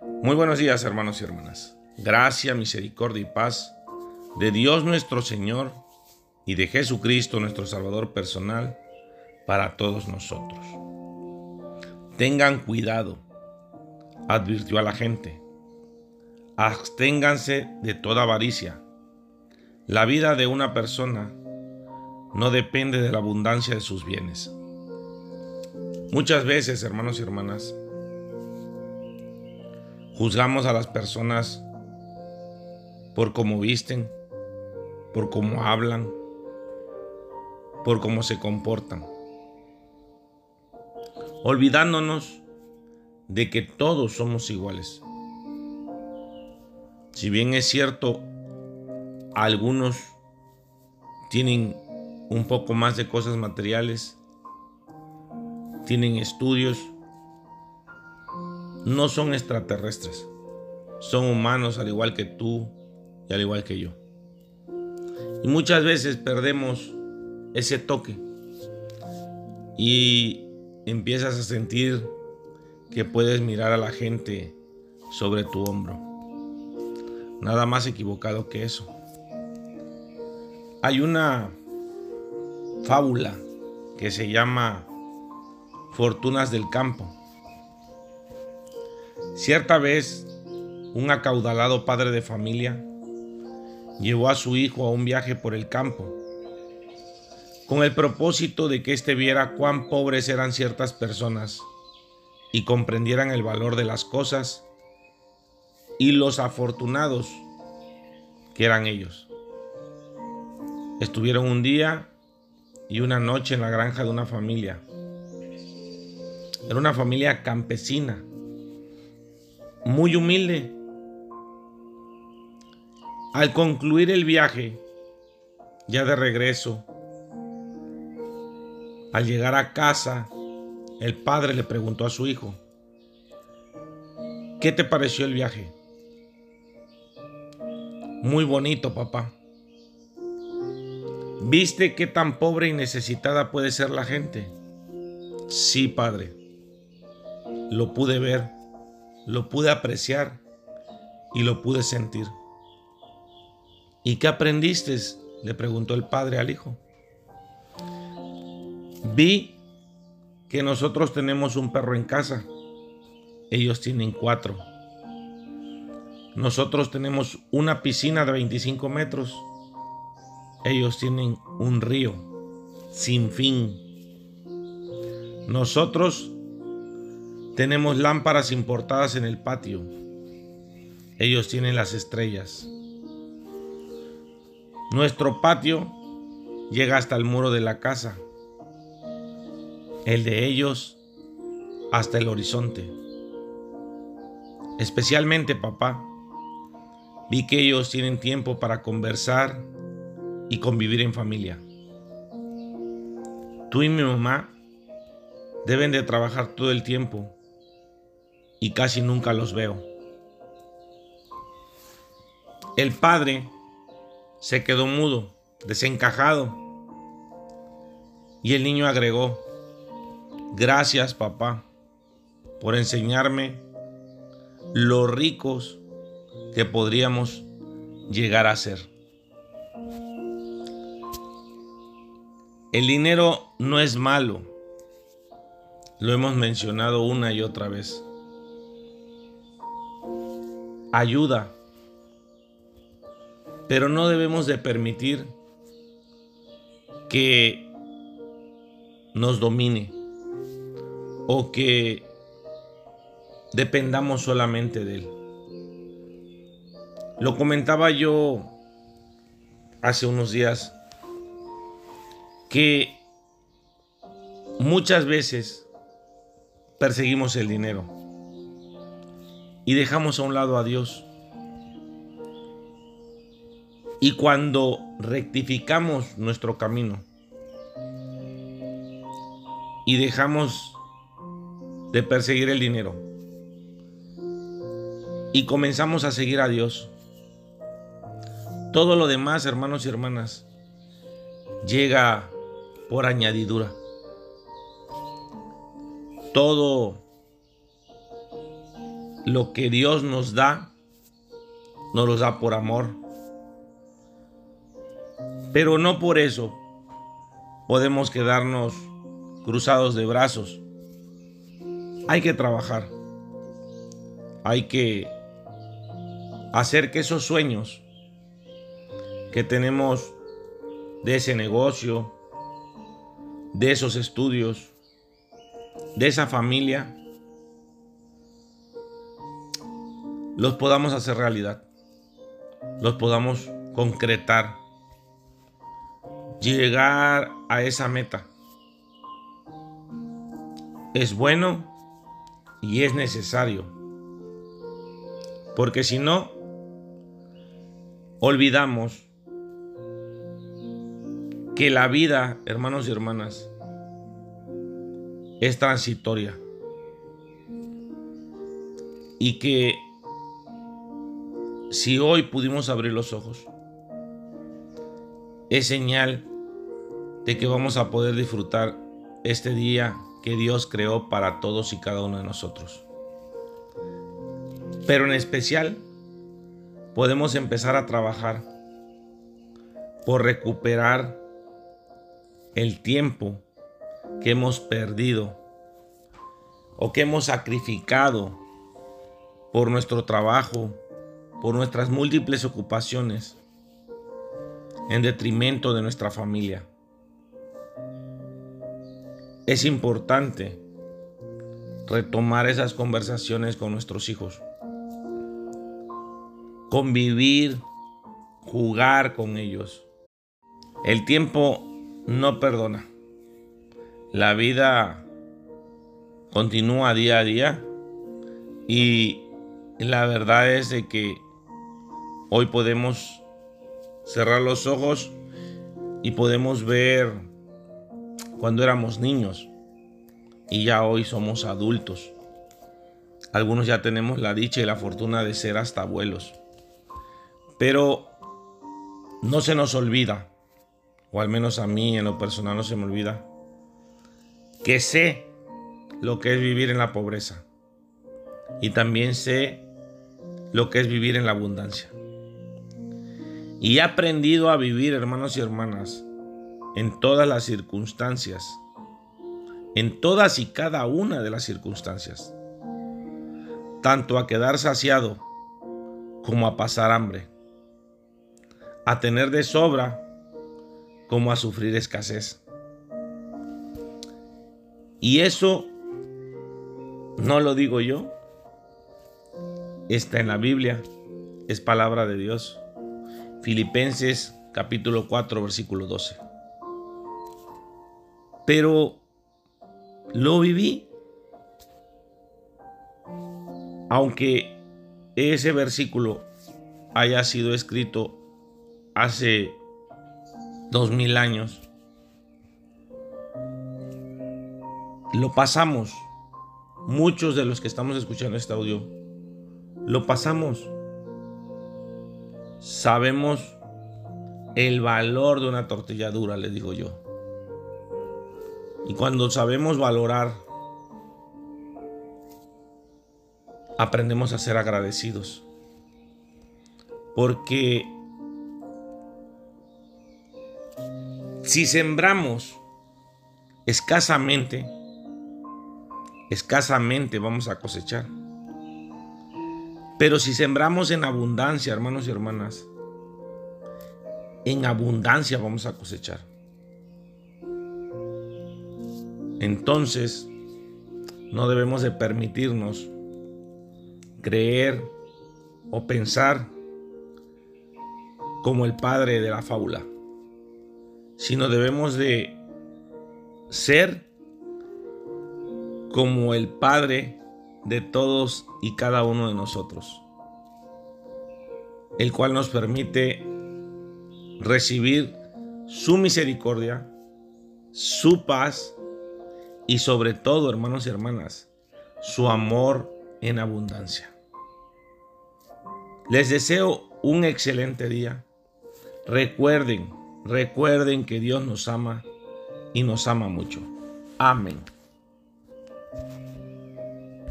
Muy buenos días hermanos y hermanas. Gracia, misericordia y paz de Dios nuestro Señor y de Jesucristo nuestro Salvador personal para todos nosotros. Tengan cuidado, advirtió a la gente. Absténganse de toda avaricia. La vida de una persona no depende de la abundancia de sus bienes. Muchas veces, hermanos y hermanas, Juzgamos a las personas por cómo visten, por cómo hablan, por cómo se comportan, olvidándonos de que todos somos iguales. Si bien es cierto, algunos tienen un poco más de cosas materiales, tienen estudios, no son extraterrestres. Son humanos al igual que tú y al igual que yo. Y muchas veces perdemos ese toque y empiezas a sentir que puedes mirar a la gente sobre tu hombro. Nada más equivocado que eso. Hay una fábula que se llama Fortunas del Campo. Cierta vez, un acaudalado padre de familia llevó a su hijo a un viaje por el campo, con el propósito de que éste viera cuán pobres eran ciertas personas y comprendieran el valor de las cosas y los afortunados que eran ellos. Estuvieron un día y una noche en la granja de una familia. Era una familia campesina muy humilde. Al concluir el viaje, ya de regreso, al llegar a casa, el padre le preguntó a su hijo, ¿qué te pareció el viaje? Muy bonito, papá. ¿Viste qué tan pobre y necesitada puede ser la gente? Sí, padre. Lo pude ver lo pude apreciar y lo pude sentir. ¿Y qué aprendiste? le preguntó el padre al hijo. Vi que nosotros tenemos un perro en casa. Ellos tienen cuatro. Nosotros tenemos una piscina de 25 metros. Ellos tienen un río sin fin. Nosotros tenemos lámparas importadas en el patio. Ellos tienen las estrellas. Nuestro patio llega hasta el muro de la casa. El de ellos hasta el horizonte. Especialmente papá, vi que ellos tienen tiempo para conversar y convivir en familia. Tú y mi mamá deben de trabajar todo el tiempo y casi nunca los veo. El padre se quedó mudo, desencajado, y el niño agregó, gracias papá por enseñarme lo ricos que podríamos llegar a ser. El dinero no es malo, lo hemos mencionado una y otra vez ayuda, pero no debemos de permitir que nos domine o que dependamos solamente de él. Lo comentaba yo hace unos días que muchas veces perseguimos el dinero y dejamos a un lado a Dios. Y cuando rectificamos nuestro camino y dejamos de perseguir el dinero y comenzamos a seguir a Dios, todo lo demás, hermanos y hermanas, llega por añadidura. Lo que Dios nos da, nos lo da por amor. Pero no por eso podemos quedarnos cruzados de brazos. Hay que trabajar. Hay que hacer que esos sueños que tenemos de ese negocio, de esos estudios, de esa familia, los podamos hacer realidad, los podamos concretar, llegar a esa meta. Es bueno y es necesario, porque si no, olvidamos que la vida, hermanos y hermanas, es transitoria y que si hoy pudimos abrir los ojos, es señal de que vamos a poder disfrutar este día que Dios creó para todos y cada uno de nosotros. Pero en especial, podemos empezar a trabajar por recuperar el tiempo que hemos perdido o que hemos sacrificado por nuestro trabajo, por nuestras múltiples ocupaciones, en detrimento de nuestra familia. Es importante retomar esas conversaciones con nuestros hijos, convivir, jugar con ellos. El tiempo no perdona. La vida continúa día a día y la verdad es de que Hoy podemos cerrar los ojos y podemos ver cuando éramos niños y ya hoy somos adultos. Algunos ya tenemos la dicha y la fortuna de ser hasta abuelos. Pero no se nos olvida, o al menos a mí en lo personal no se me olvida, que sé lo que es vivir en la pobreza. Y también sé lo que es vivir en la abundancia. Y he aprendido a vivir, hermanos y hermanas, en todas las circunstancias, en todas y cada una de las circunstancias, tanto a quedar saciado como a pasar hambre, a tener de sobra como a sufrir escasez. Y eso no lo digo yo, está en la Biblia, es palabra de Dios. Filipenses capítulo 4 versículo 12. Pero lo viví. Aunque ese versículo haya sido escrito hace dos mil años, lo pasamos. Muchos de los que estamos escuchando este audio, lo pasamos sabemos el valor de una tortilla dura, le digo yo. Y cuando sabemos valorar, aprendemos a ser agradecidos. Porque si sembramos escasamente, escasamente vamos a cosechar. Pero si sembramos en abundancia, hermanos y hermanas, en abundancia vamos a cosechar. Entonces, no debemos de permitirnos creer o pensar como el padre de la fábula, sino debemos de ser como el padre de todos y cada uno de nosotros, el cual nos permite recibir su misericordia, su paz y sobre todo, hermanos y hermanas, su amor en abundancia. Les deseo un excelente día. Recuerden, recuerden que Dios nos ama y nos ama mucho. Amén.